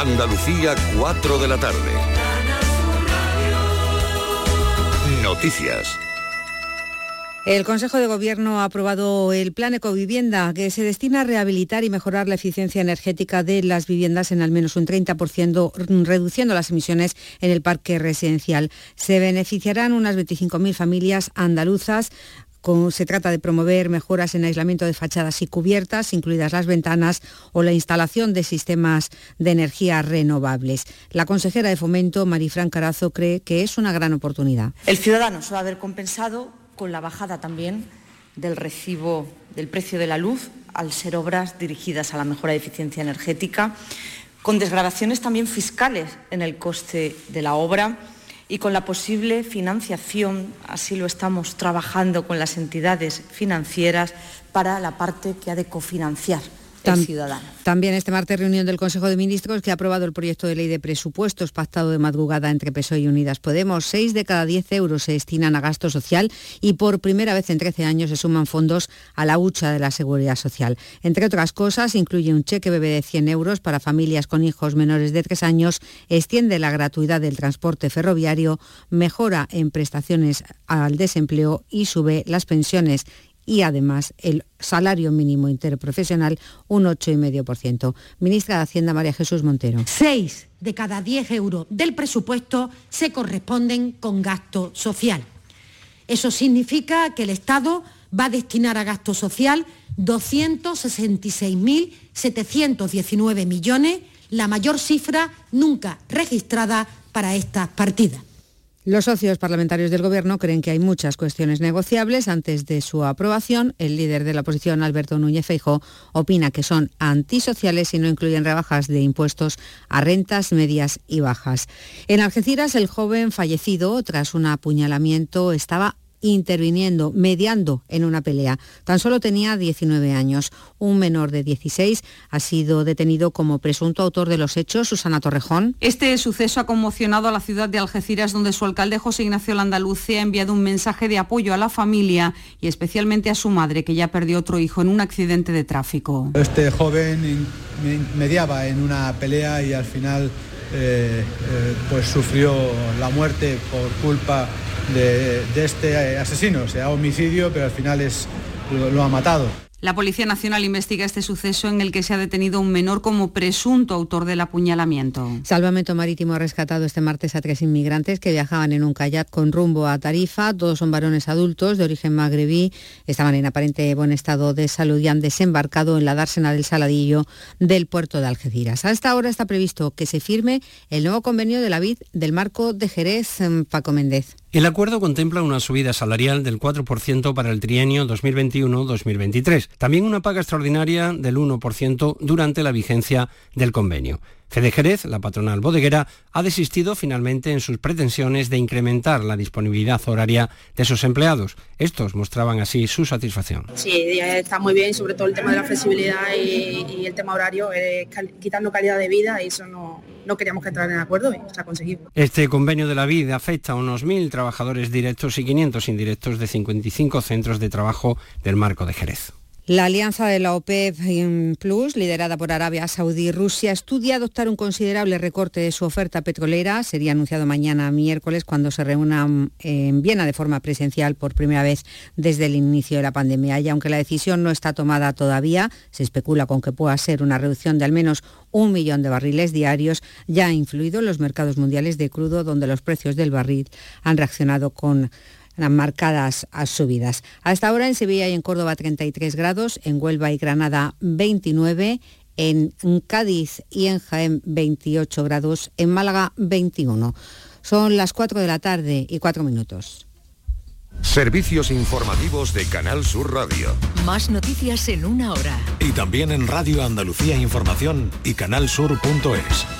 Andalucía, 4 de la tarde. Noticias. El Consejo de Gobierno ha aprobado el Plan Ecovivienda, que se destina a rehabilitar y mejorar la eficiencia energética de las viviendas en al menos un 30%, reduciendo las emisiones en el parque residencial. Se beneficiarán unas 25.000 familias andaluzas se trata de promover mejoras en aislamiento de fachadas y cubiertas, incluidas las ventanas, o la instalación de sistemas de energía renovables. La consejera de Fomento, Marifran Carazo, cree que es una gran oportunidad. El ciudadano se va a compensado con la bajada también del recibo del precio de la luz al ser obras dirigidas a la mejora de eficiencia energética, con desgravaciones también fiscales en el coste de la obra y con la posible financiación, así lo estamos trabajando con las entidades financieras, para la parte que ha de cofinanciar también este martes reunión del Consejo de Ministros que ha aprobado el proyecto de ley de presupuestos pactado de madrugada entre PSOE y Unidas Podemos. Seis de cada diez euros se destinan a gasto social y por primera vez en 13 años se suman fondos a la hucha de la seguridad social. Entre otras cosas, incluye un cheque bebé de 100 euros para familias con hijos menores de 3 años, extiende la gratuidad del transporte ferroviario, mejora en prestaciones al desempleo y sube las pensiones y además el salario mínimo interprofesional un 8,5%. Ministra de Hacienda María Jesús Montero. Seis de cada 10 euros del presupuesto se corresponden con gasto social. Eso significa que el Estado va a destinar a gasto social 266.719 millones, la mayor cifra nunca registrada para estas partidas. Los socios parlamentarios del Gobierno creen que hay muchas cuestiones negociables antes de su aprobación. El líder de la oposición, Alberto Núñez Feijóo, opina que son antisociales y no incluyen rebajas de impuestos a rentas medias y bajas. En Algeciras, el joven fallecido tras un apuñalamiento estaba interviniendo, mediando en una pelea. Tan solo tenía 19 años. Un menor de 16 ha sido detenido como presunto autor de los hechos, Susana Torrejón. Este suceso ha conmocionado a la ciudad de Algeciras, donde su alcalde José Ignacio Landaluce ha enviado un mensaje de apoyo a la familia y especialmente a su madre, que ya perdió otro hijo en un accidente de tráfico. Este joven mediaba en una pelea y al final eh, eh, pues sufrió la muerte por culpa de, este asesino. sea homicidio, pero al final es, lo ha matado. La Policía Nacional investiga este suceso en el que se ha detenido un menor como presunto autor del apuñalamiento. Salvamento Marítimo ha rescatado este martes a tres inmigrantes que viajaban en un kayak con rumbo a Tarifa. Todos son varones adultos de origen magrebí. Estaban en aparente buen estado de salud y han desembarcado en la dársena del Saladillo del puerto de Algeciras. A esta hora está previsto que se firme el nuevo convenio de la vid del marco de Jerez, Paco Méndez. El acuerdo contempla una subida salarial del 4% para el trienio 2021-2023, también una paga extraordinaria del 1% durante la vigencia del convenio. Fede Jerez, la patronal bodeguera, ha desistido finalmente en sus pretensiones de incrementar la disponibilidad horaria de sus empleados. Estos mostraban así su satisfacción. Sí, está muy bien, sobre todo el tema de la flexibilidad y, el tema horario, eh, quitando calidad de vida y eso no, no queríamos que entrar en acuerdo y se ha conseguido. Este convenio de la vida afecta a unos 1.000 trabajadores directos y 500 indirectos de 55 centros de trabajo del marco de Jerez. La alianza de la OPEP Plus, liderada por Arabia Saudí y Rusia, estudia adoptar un considerable recorte de su oferta petrolera. Sería anunciado mañana miércoles cuando se reúnan en Viena de forma presencial por primera vez desde el inicio de la pandemia. Y aunque la decisión no está tomada todavía, se especula con que pueda ser una reducción de al menos un millón de barriles diarios, ya ha influido en los mercados mundiales de crudo, donde los precios del barril han reaccionado con marcadas subidas. A esta hora en Sevilla y en Córdoba 33 grados, en Huelva y Granada 29, en Cádiz y en Jaén 28 grados, en Málaga 21. Son las 4 de la tarde y 4 minutos. Servicios informativos de Canal Sur Radio. Más noticias en una hora. Y también en Radio Andalucía Información y canalsur.es.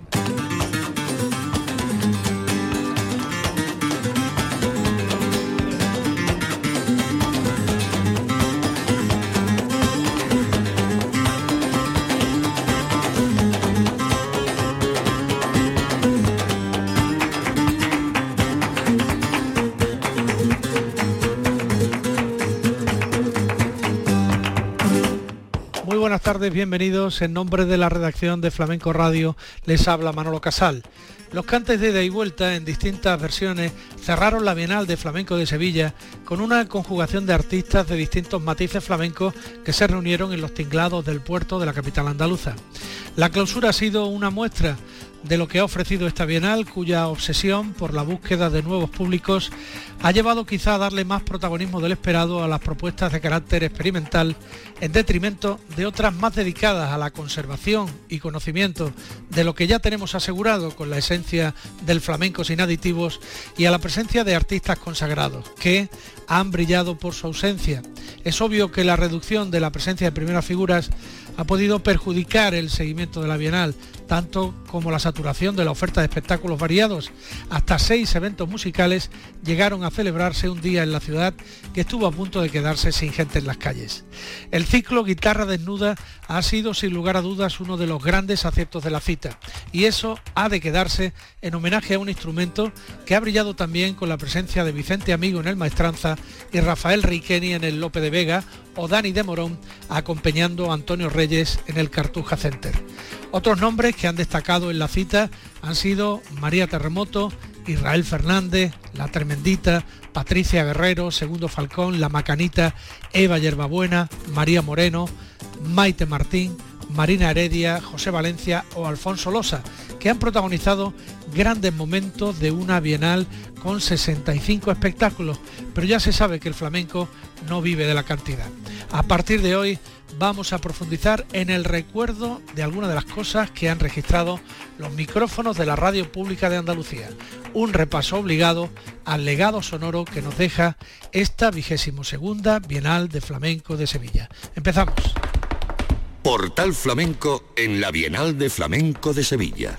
tardes, bienvenidos. En nombre de la redacción de Flamenco Radio les habla Manolo Casal. Los cantes de ida y vuelta en distintas versiones cerraron la Bienal de Flamenco de Sevilla con una conjugación de artistas de distintos matices flamencos que se reunieron en los tinglados del puerto de la capital andaluza. La clausura ha sido una muestra de lo que ha ofrecido esta Bienal, cuya obsesión por la búsqueda de nuevos públicos ha llevado quizá a darle más protagonismo del esperado a las propuestas de carácter experimental en detrimento de otras más dedicadas a la conservación y conocimiento de lo que ya tenemos asegurado con la esencia del flamenco sin aditivos y a la presencia de artistas consagrados que han brillado por su ausencia. Es obvio que la reducción de la presencia de primeras figuras ha podido perjudicar el seguimiento de la Bienal, tanto como la saturación de la oferta de espectáculos variados. Hasta seis eventos musicales llegaron a celebrarse un día en la ciudad que estuvo a punto de quedarse sin gente en las calles. El ciclo Guitarra Desnuda ha sido sin lugar a dudas uno de los grandes aciertos de la cita y eso ha de quedarse en homenaje a un instrumento que ha brillado también con la presencia de Vicente Amigo en el Maestranza y Rafael Riqueni en el Lope de Vega o Dani de Morón acompañando a Antonio Reyes en el Cartuja Center. Otros nombres que han destacado en la cita han sido María Terremoto, Israel Fernández, La Tremendita, Patricia Guerrero, Segundo Falcón, La Macanita, Eva Yerbabuena, María Moreno, Maite Martín, Marina Heredia, José Valencia o Alfonso Losa, que han protagonizado grandes momentos de una bienal con 65 espectáculos, pero ya se sabe que el flamenco no vive de la cantidad. A partir de hoy vamos a profundizar en el recuerdo de algunas de las cosas que han registrado los micrófonos de la radio pública de Andalucía. Un repaso obligado al legado sonoro que nos deja esta vigésimo segunda Bienal de Flamenco de Sevilla. Empezamos. Portal Flamenco en la Bienal de Flamenco de Sevilla.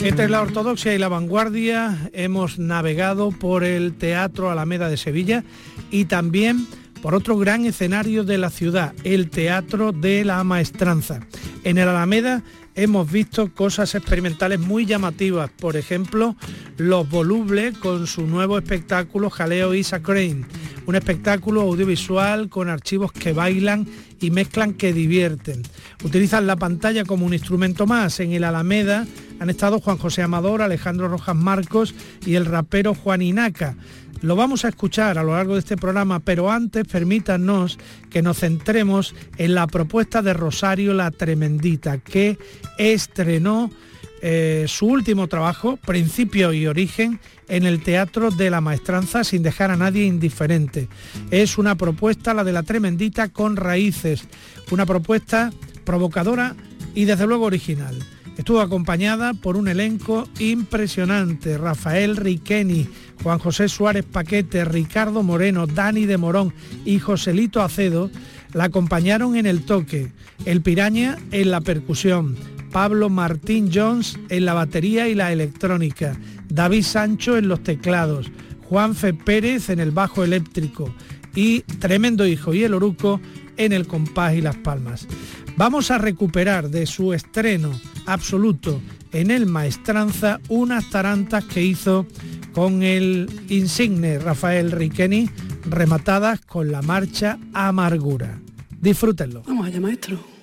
Entre la ortodoxia y la vanguardia hemos navegado por el Teatro Alameda de Sevilla y también por otro gran escenario de la ciudad, el Teatro de la Maestranza. En el Alameda hemos visto cosas experimentales muy llamativas, por ejemplo, Los Volubles con su nuevo espectáculo Jaleo Isa Crane, un espectáculo audiovisual con archivos que bailan y mezclan que divierten. Utilizan la pantalla como un instrumento más. En el Alameda han estado Juan José Amador, Alejandro Rojas Marcos y el rapero Juan Inaca. Lo vamos a escuchar a lo largo de este programa, pero antes permítanos que nos centremos en la propuesta de Rosario La Tremendita, que estrenó eh, su último trabajo, Principio y Origen, en el Teatro de la Maestranza sin dejar a nadie indiferente. Es una propuesta, la de la Tremendita, con raíces, una propuesta provocadora y desde luego original. Estuvo acompañada por un elenco impresionante, Rafael Riqueni, Juan José Suárez Paquete, Ricardo Moreno, Dani de Morón y Joselito Acedo, la acompañaron en el toque, el Piraña en la percusión, Pablo Martín Jones en la batería y la electrónica, David Sancho en los teclados, Juanfe Pérez en el bajo eléctrico y Tremendo Hijo y el Oruco en el compás y las palmas. Vamos a recuperar de su estreno absoluto en el Maestranza unas tarantas que hizo con el insigne Rafael Riqueni rematadas con la marcha Amargura. Disfrútenlo. Vamos allá, maestro.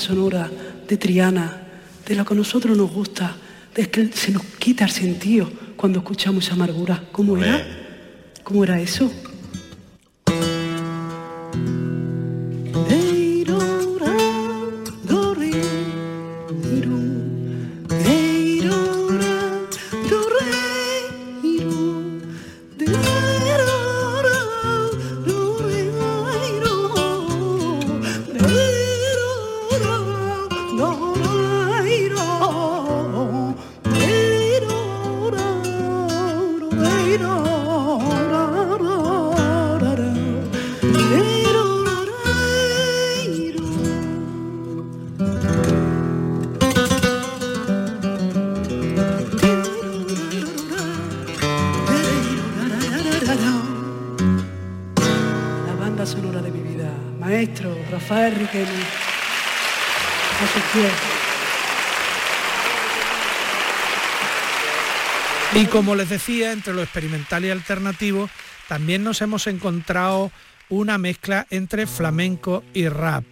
Banda sonora de Triana, de lo que a nosotros nos gusta, de que se nos quita el sentido cuando escuchamos amargura? ¿Cómo era? ¿Cómo era eso? Y como les decía, entre lo experimental y alternativo, también nos hemos encontrado una mezcla entre flamenco y rap.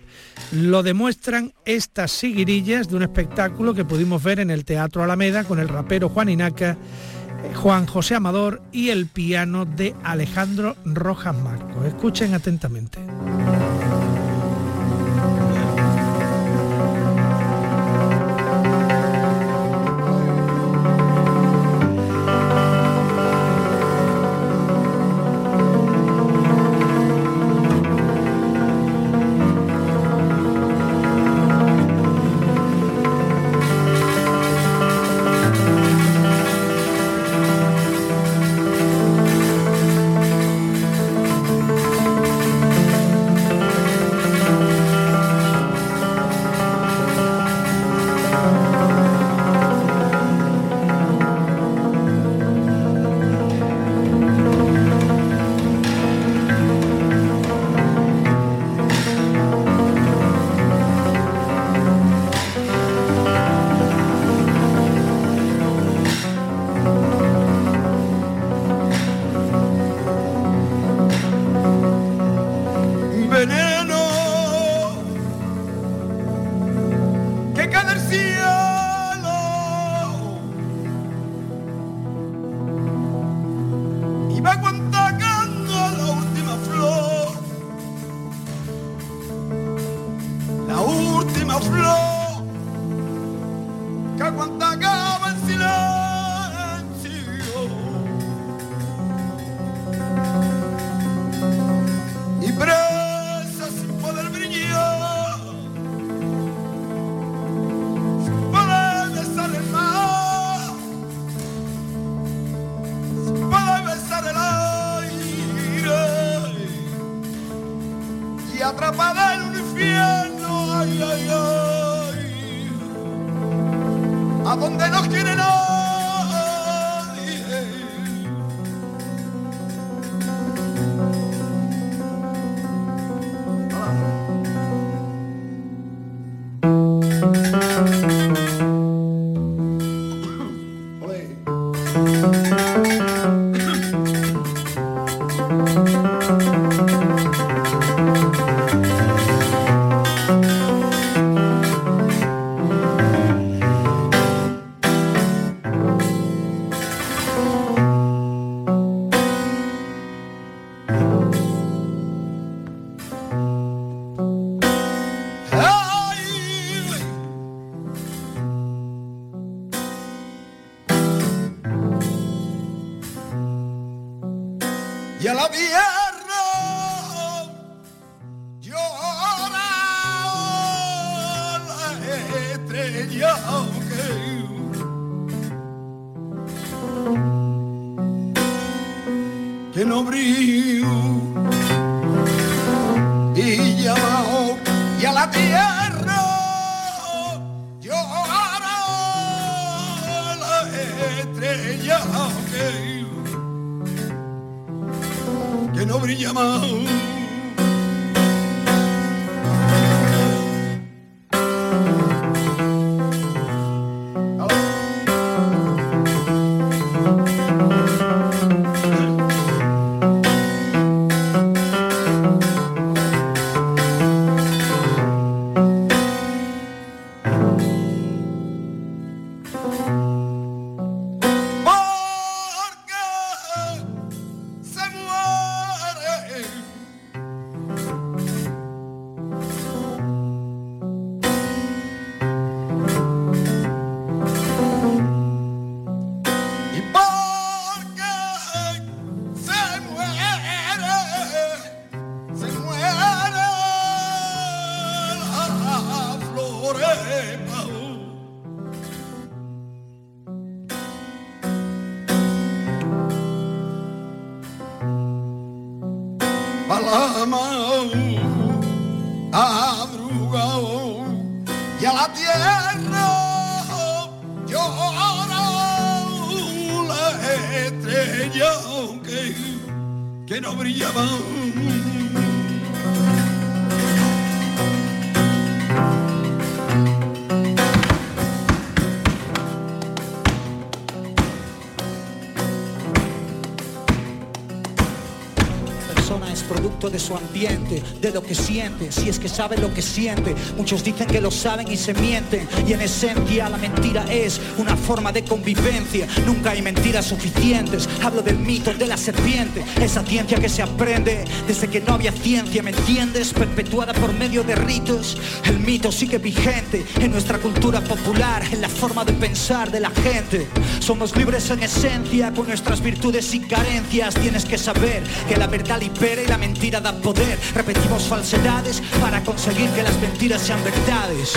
Lo demuestran estas siguirillas de un espectáculo que pudimos ver en el Teatro Alameda con el rapero Juan Inaca, eh, Juan José Amador y el piano de Alejandro Rojas Marcos. Escuchen atentamente. Y a la tierra llora la estrella que, que no llamó y a la tierra no brilla más. Que no de su ambiente, de lo que siente, si es que sabe lo que siente. Muchos dicen que lo saben y se mienten, y en esencia la mentira es una forma de convivencia. Nunca hay mentiras suficientes. Hablo del mito de la serpiente, esa ciencia que se aprende desde que no había ciencia, ¿me entiendes? Perpetuada por medio de ritos. El mito sigue vigente en nuestra cultura popular, en la forma de pensar de la gente. Somos libres en esencia, con nuestras virtudes y carencias. Tienes que saber que la verdad libera y la mentira da poder. Repetimos falsedades para conseguir que las mentiras sean verdades.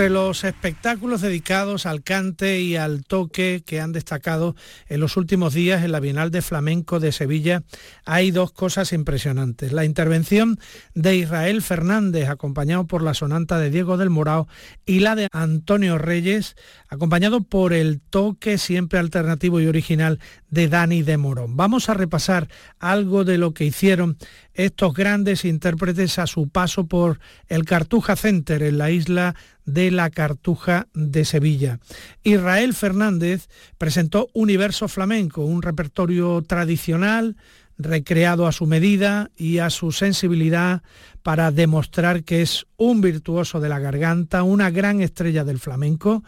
Entre los espectáculos dedicados al cante y al toque que han destacado en los últimos días en la Bienal de Flamenco de Sevilla, hay dos cosas impresionantes. La intervención de Israel Fernández, acompañado por la sonanta de Diego del Morao, y la de Antonio Reyes, acompañado por el toque siempre alternativo y original de Dani de Morón. Vamos a repasar algo de lo que hicieron estos grandes intérpretes a su paso por el Cartuja Center en la isla de la Cartuja de Sevilla. Israel Fernández presentó Universo Flamenco, un repertorio tradicional recreado a su medida y a su sensibilidad para demostrar que es un virtuoso de la garganta, una gran estrella del flamenco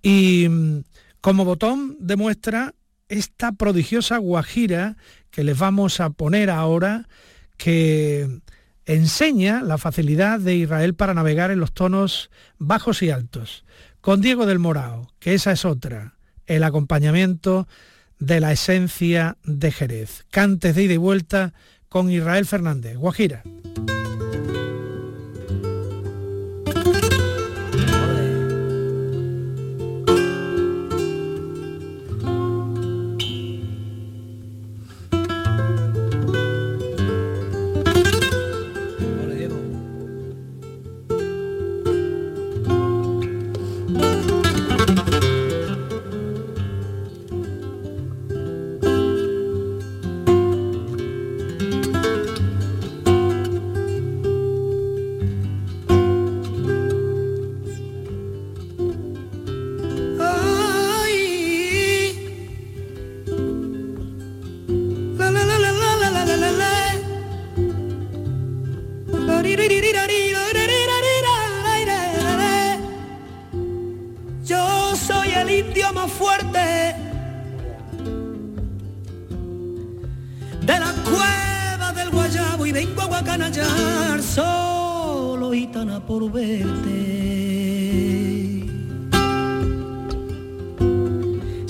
y mm, como botón demuestra esta prodigiosa guajira que les vamos a poner ahora que enseña la facilidad de Israel para navegar en los tonos bajos y altos. Con Diego del Morao, que esa es otra, el acompañamiento de la esencia de Jerez. Cantes de ida y vuelta con Israel Fernández. Guajira.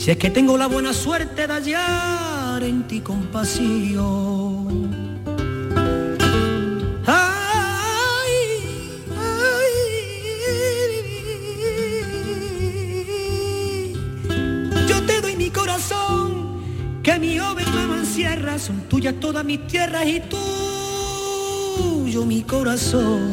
Que tengo la buena suerte de hallar en ti compasión. Ay, ay, yo te doy mi corazón, que mi oveja me encierra, son tuyas todas mis tierras y tuyo mi corazón.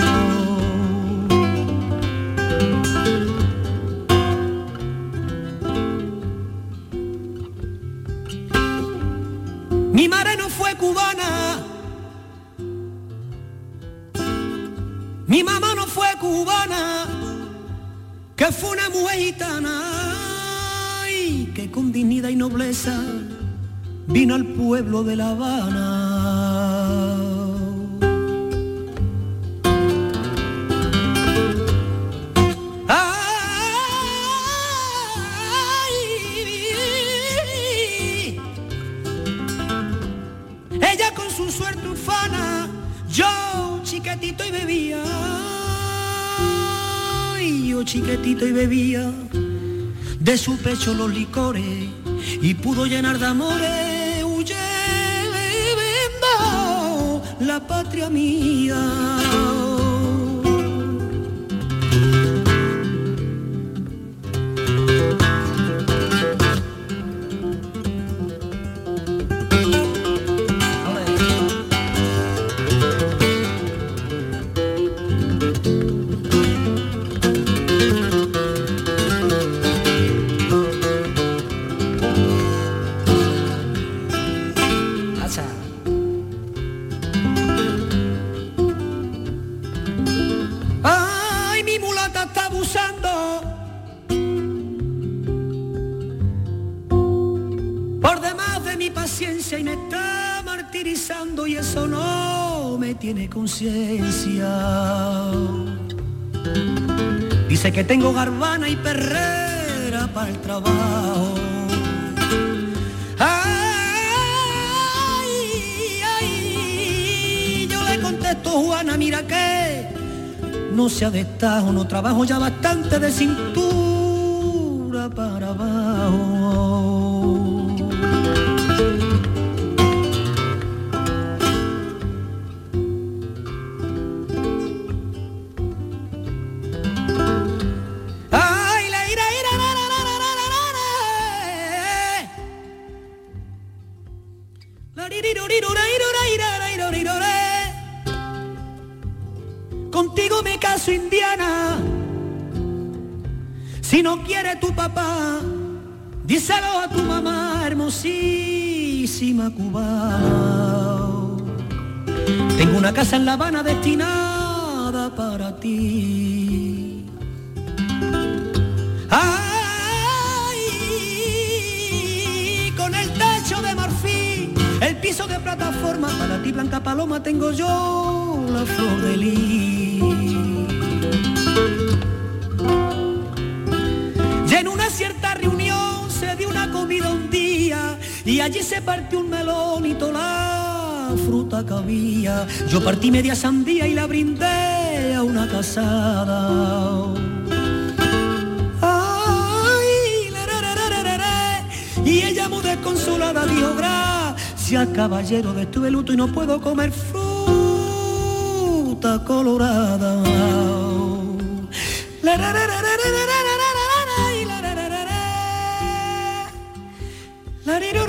Vino al pueblo de La Habana. Y bebía de su pecho los licores y pudo llenar de amores huyendo la patria mía. Dice que tengo garbana y perrera para el trabajo. Ay, ay, yo le contesto, Juana, mira que no sea de estajo, no trabajo ya bastante de cintura Tengo una casa en La Habana destinada para ti. Ay, con el techo de marfil, el piso de plataforma, para ti Blanca Paloma tengo yo la flor de lis. Y en una cierta reunión se dio una comida un día y allí se partió un melón y toda la fruta que había. Yo partí media sandía y la brindé a una casada. Y ella muy desconsolada dijo, gracias caballero, de estuve luto y no puedo comer fruta colorada.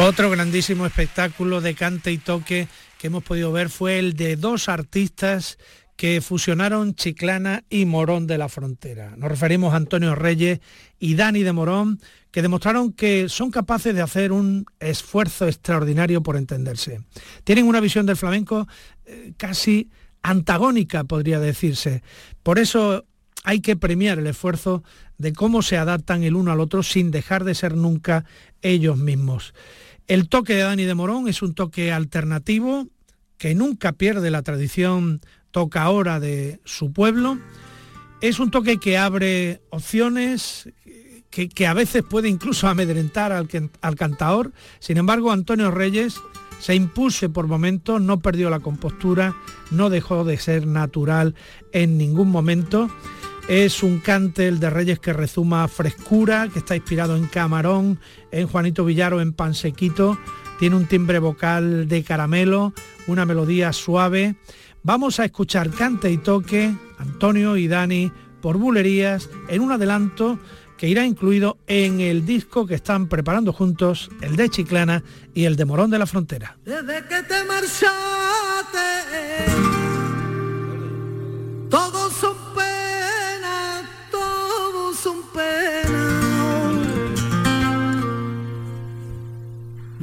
Otro grandísimo espectáculo de cante y toque que hemos podido ver fue el de dos artistas que fusionaron Chiclana y Morón de la Frontera. Nos referimos a Antonio Reyes y Dani de Morón, que demostraron que son capaces de hacer un esfuerzo extraordinario por entenderse. Tienen una visión del flamenco eh, casi antagónica, podría decirse. Por eso hay que premiar el esfuerzo de cómo se adaptan el uno al otro sin dejar de ser nunca ellos mismos. El toque de Dani de Morón es un toque alternativo que nunca pierde la tradición toca ahora de su pueblo. Es un toque que abre opciones, que, que a veces puede incluso amedrentar al, al cantaor. Sin embargo, Antonio Reyes se impuso por momentos, no perdió la compostura, no dejó de ser natural en ningún momento. Es un cante el de Reyes que rezuma frescura, que está inspirado en Camarón, en Juanito Villaro, en Pansequito. Tiene un timbre vocal de caramelo, una melodía suave. Vamos a escuchar cante y toque, Antonio y Dani, por bulerías, en un adelanto que irá incluido en el disco que están preparando juntos, el de Chiclana y el de Morón de la Frontera.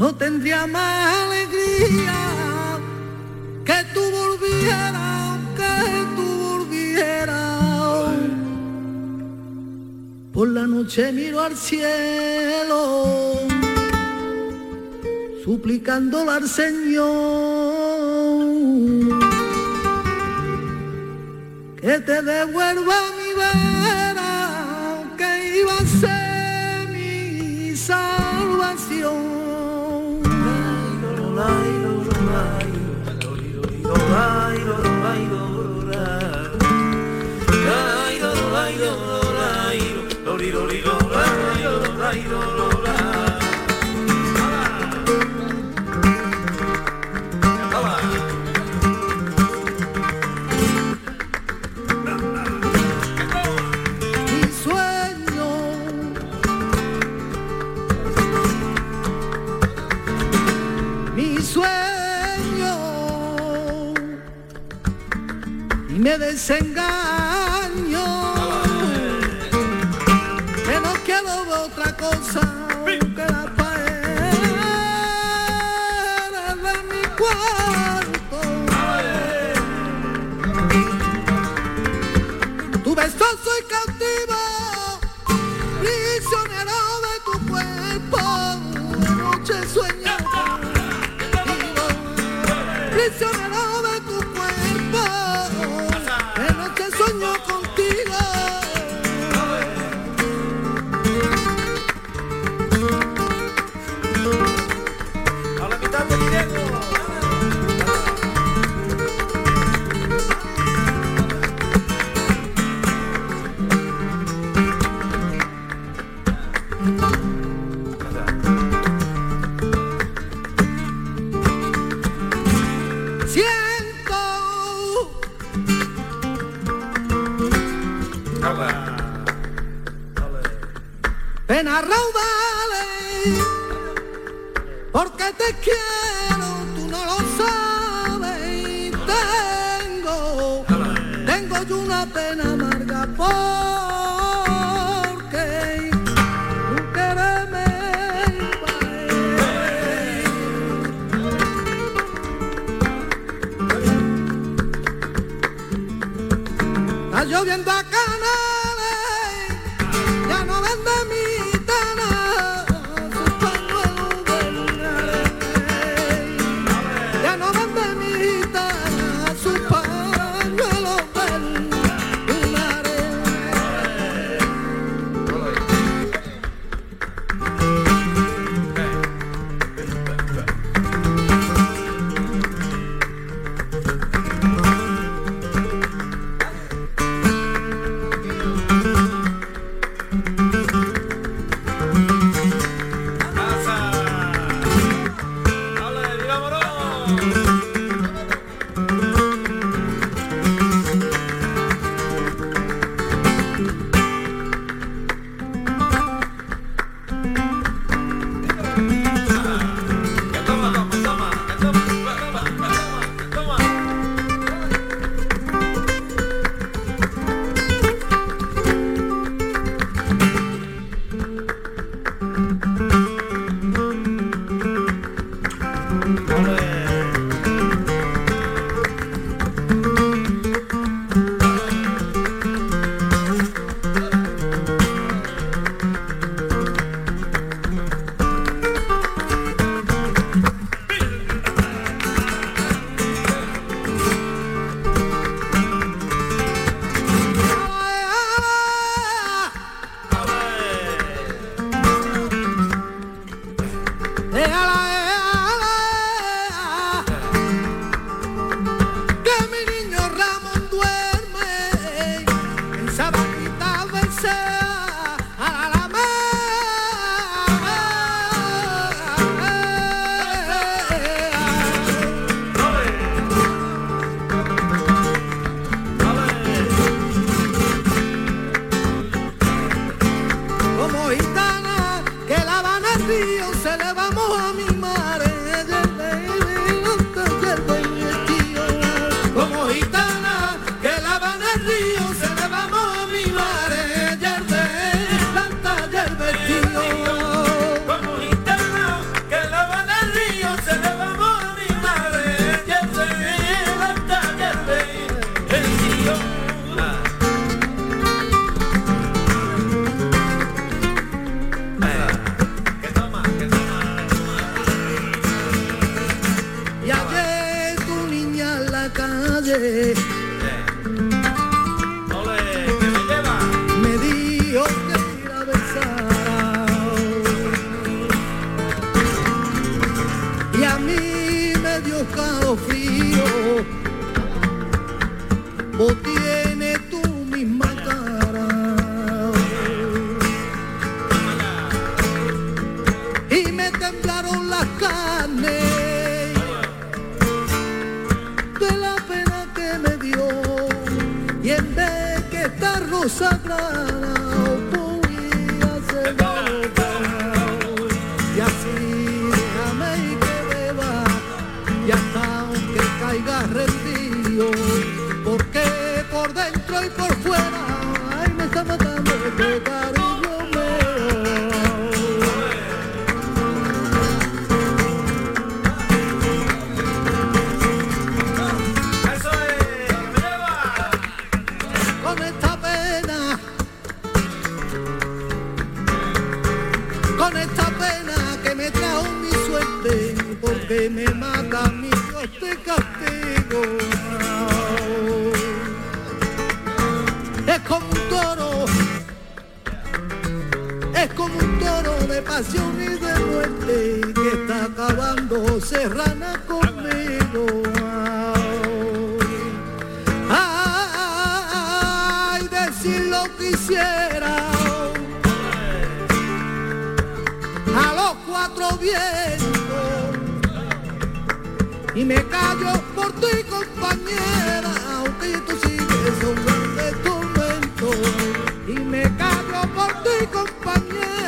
No tendría más alegría que tú volvieras, que tú volvieras. Por la noche miro al cielo suplicándole al Señor que te devuelva mi vera, que iba a ser bailo. Desengaño que no quiero ver otra cosa que la pared de mi cuarto. Tu beso soy cautivo prisionero de tu cuerpo. De noche sueño prisionero calle consagrado. serrana conmigo. Ay, decir lo quisiera. A los cuatro vientos. Y me callo por tu compañera, aunque tú sigues un de tormento. Y me callo por tu compañera.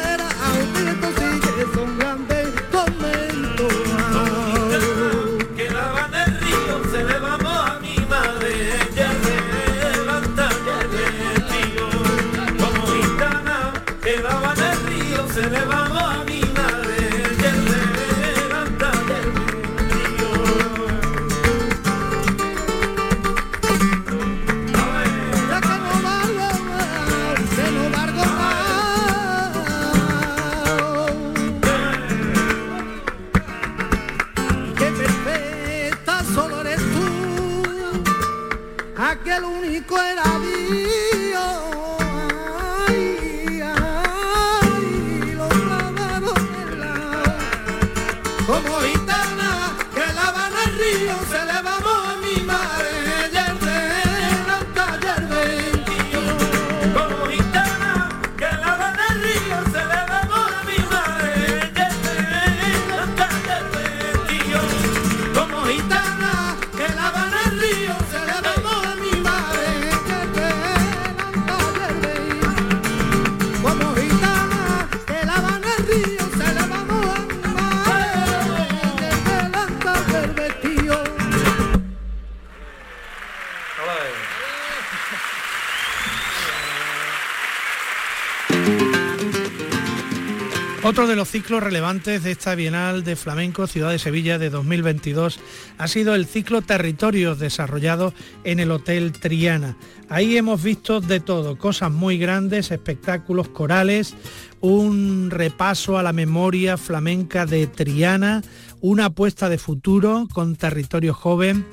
Ciclos relevantes de esta Bienal de Flamenco Ciudad de Sevilla de 2022 ha sido el ciclo Territorios desarrollado en el Hotel Triana. Ahí hemos visto de todo, cosas muy grandes, espectáculos corales, un repaso a la memoria flamenca de Triana, una apuesta de futuro con territorio joven,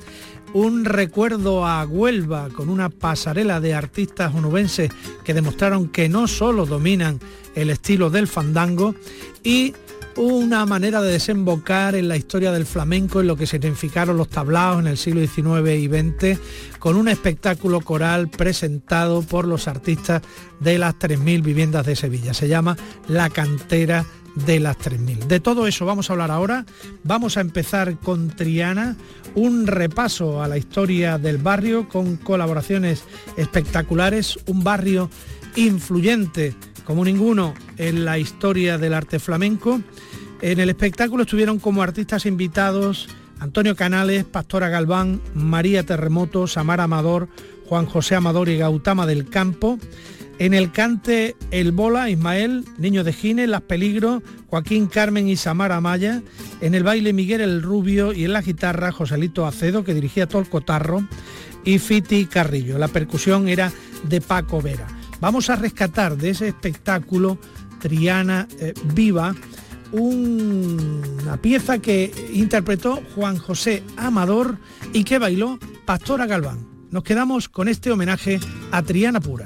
un recuerdo a Huelva con una pasarela de artistas onubenses que demostraron que no solo dominan el estilo del fandango y una manera de desembocar en la historia del flamenco, en lo que significaron los tablaos en el siglo XIX y XX, con un espectáculo coral presentado por los artistas de las 3.000 viviendas de Sevilla. Se llama La Cantera de las 3.000. De todo eso vamos a hablar ahora. Vamos a empezar con Triana, un repaso a la historia del barrio con colaboraciones espectaculares, un barrio influyente como ninguno en la historia del arte flamenco. En el espectáculo estuvieron como artistas invitados Antonio Canales, Pastora Galván, María Terremoto, Samara Amador, Juan José Amador y Gautama del Campo. En el cante El Bola, Ismael, Niño de Gine, Las Peligros, Joaquín Carmen y Samara Maya. En el baile Miguel el Rubio y en la guitarra Joselito Acedo, que dirigía todo el cotarro, y Fiti Carrillo. La percusión era de Paco Vera. Vamos a rescatar de ese espectáculo Triana eh, Viva una pieza que interpretó Juan José Amador y que bailó Pastora Galván. Nos quedamos con este homenaje a Triana Pura.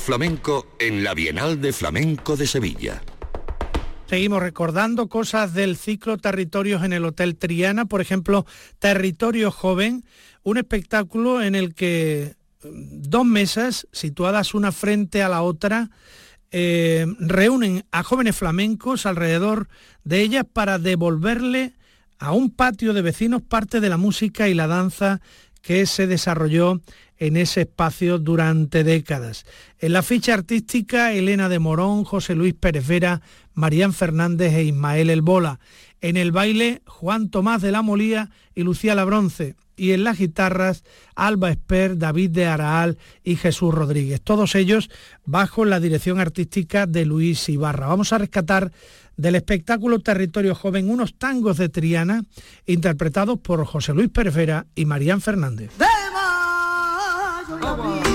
Flamenco en la Bienal de Flamenco de Sevilla. Seguimos recordando cosas del ciclo Territorios en el Hotel Triana, por ejemplo, Territorio Joven, un espectáculo en el que mm, dos mesas situadas una frente a la otra eh, reúnen a jóvenes flamencos alrededor de ellas para devolverle a un patio de vecinos parte de la música y la danza que se desarrolló en ese espacio durante décadas. En la ficha artística, Elena de Morón, José Luis Pérez Vera, Marían Fernández e Ismael El Bola. En el baile, Juan Tomás de la Molía y Lucía La Bronce. Y en las guitarras, Alba Esper, David de Araal y Jesús Rodríguez. Todos ellos bajo la dirección artística de Luis Ibarra. Vamos a rescatar del espectáculo Territorio Joven unos tangos de Triana interpretados por José Luis Pérez Vera y Marían Fernández. come on.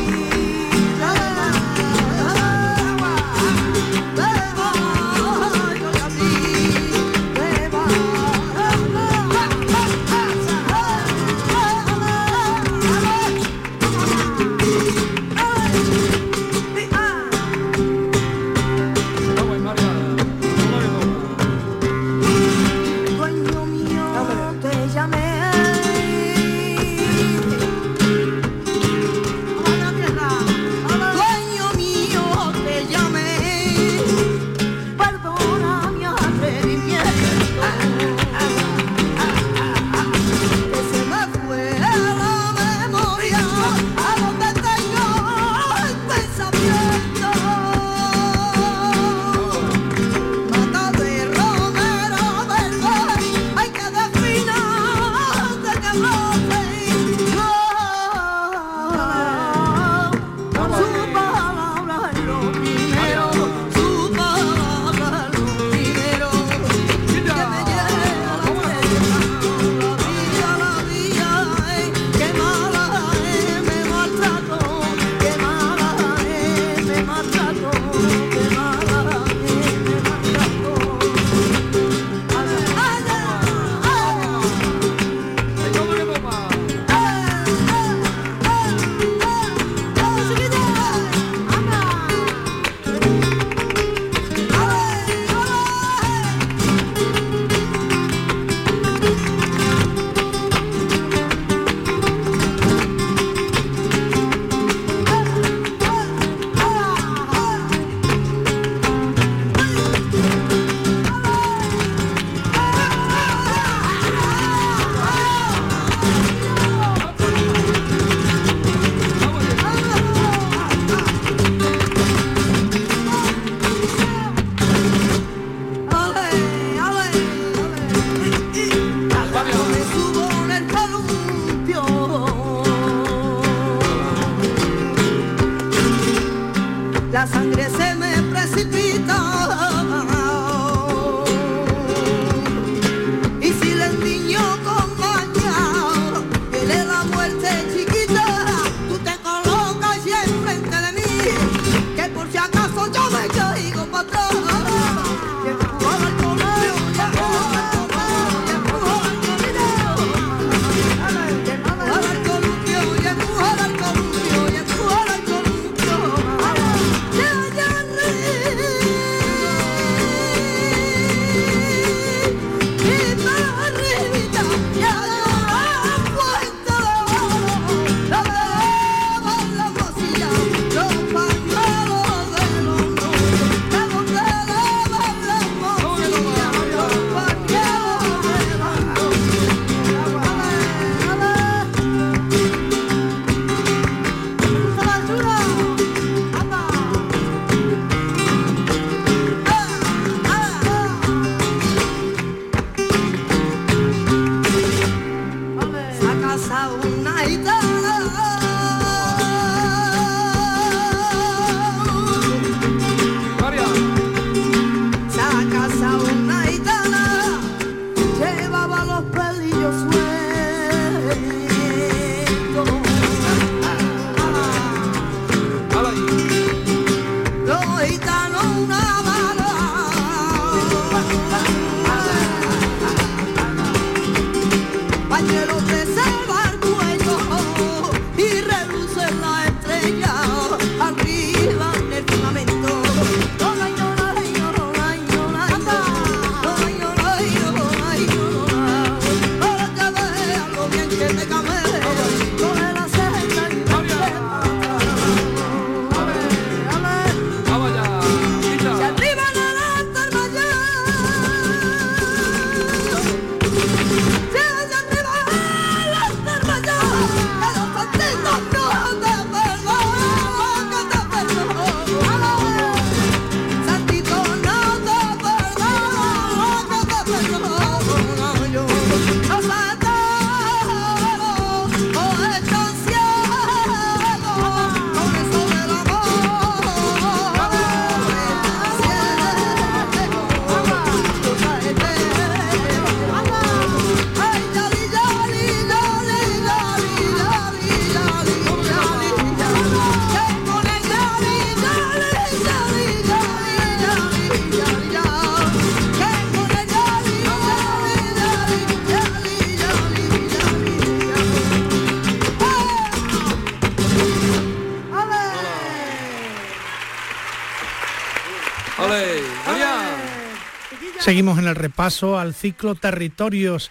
Seguimos en el repaso al ciclo Territorios,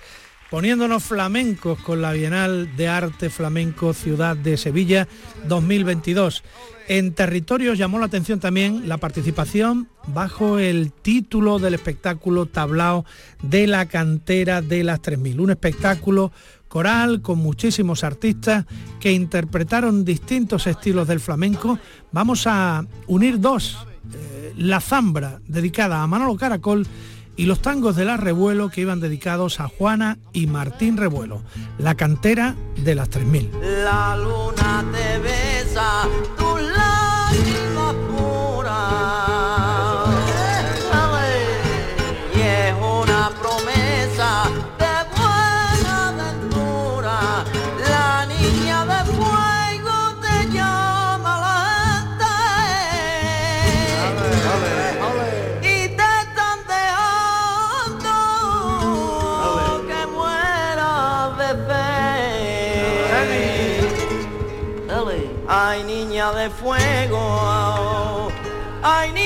poniéndonos flamencos con la Bienal de Arte Flamenco Ciudad de Sevilla 2022. En Territorios llamó la atención también la participación bajo el título del espectáculo Tablao de la Cantera de las 3000, un espectáculo coral con muchísimos artistas que interpretaron distintos estilos del flamenco. Vamos a unir dos, eh, la zambra dedicada a Manolo Caracol y los tangos de la Revuelo que iban dedicados a Juana y Martín Revuelo, la cantera de las 3000. La I need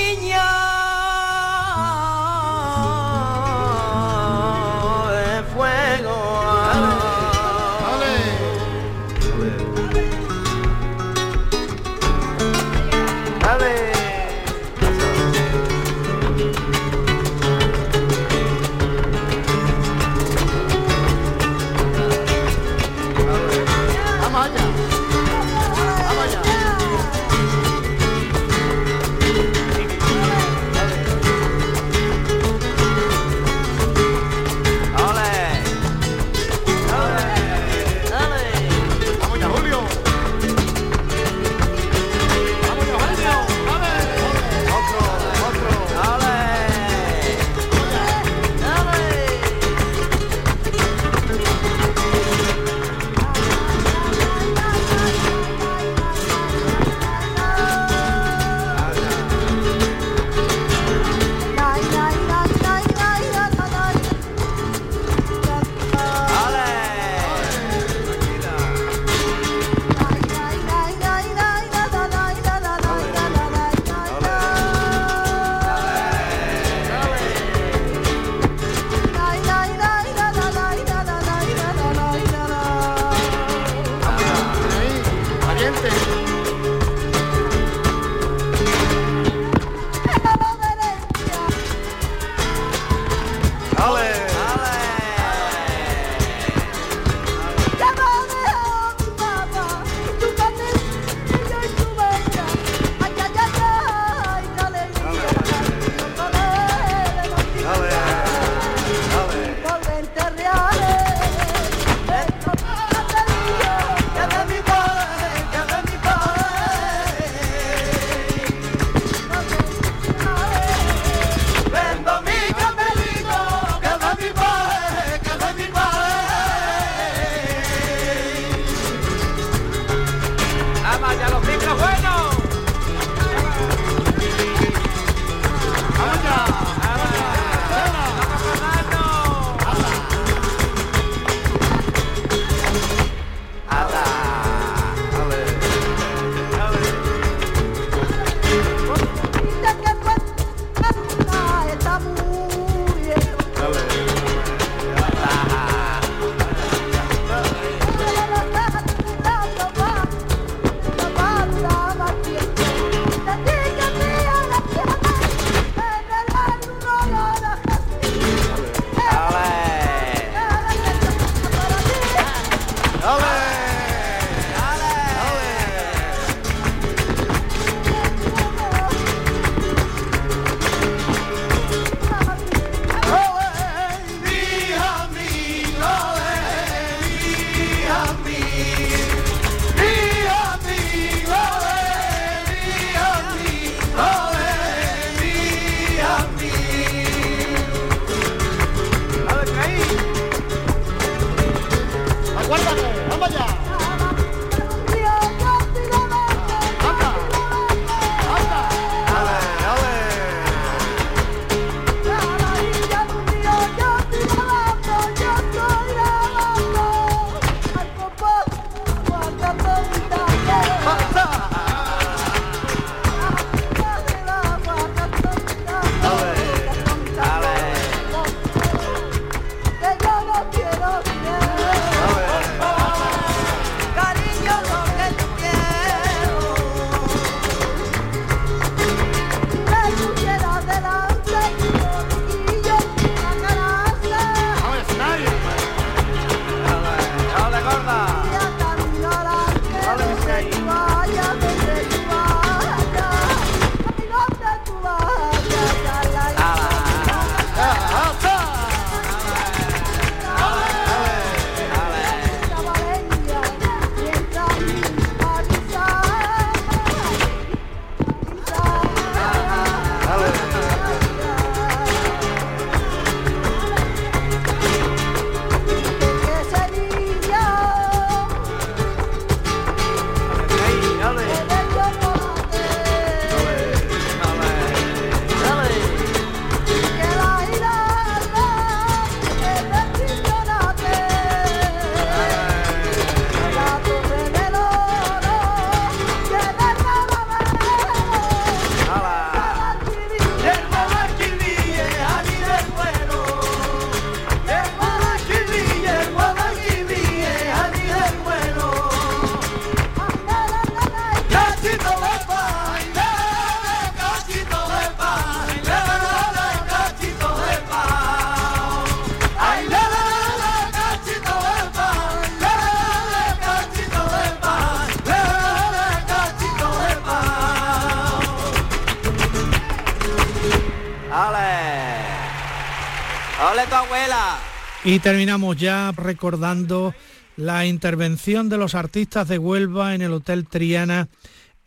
Y terminamos ya recordando la intervención de los artistas de Huelva en el Hotel Triana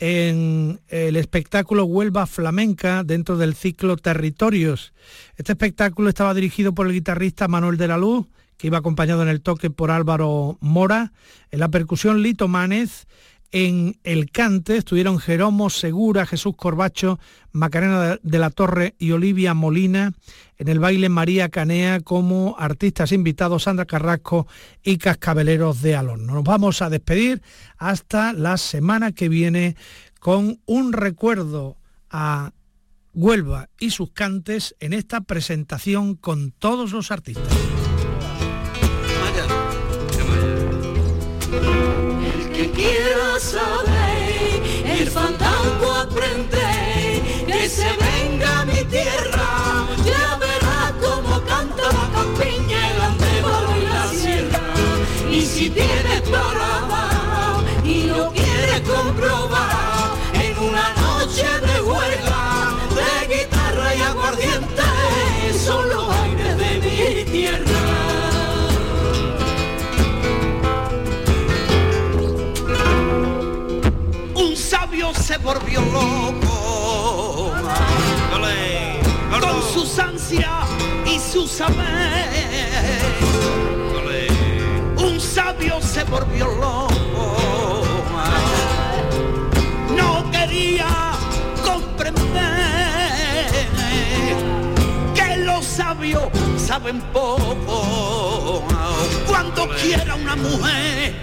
en el espectáculo Huelva Flamenca dentro del ciclo Territorios. Este espectáculo estaba dirigido por el guitarrista Manuel de la Luz, que iba acompañado en el toque por Álvaro Mora, en la percusión Lito Mánez, en el cante estuvieron Jeromo Segura, Jesús Corbacho, Macarena de la Torre y Olivia Molina. En el baile María Canea como artistas invitados Sandra Carrasco y Cascabeleros de Alon. Nos vamos a despedir hasta la semana que viene con un recuerdo a Huelva y sus cantes en esta presentación con todos los artistas. Quiera saber, el fandango aprende, que se volvió loco. Con sus ansias y su saber. Un sabio se volvió loco, no quería comprender que los sabios saben poco. Cuando quiera una mujer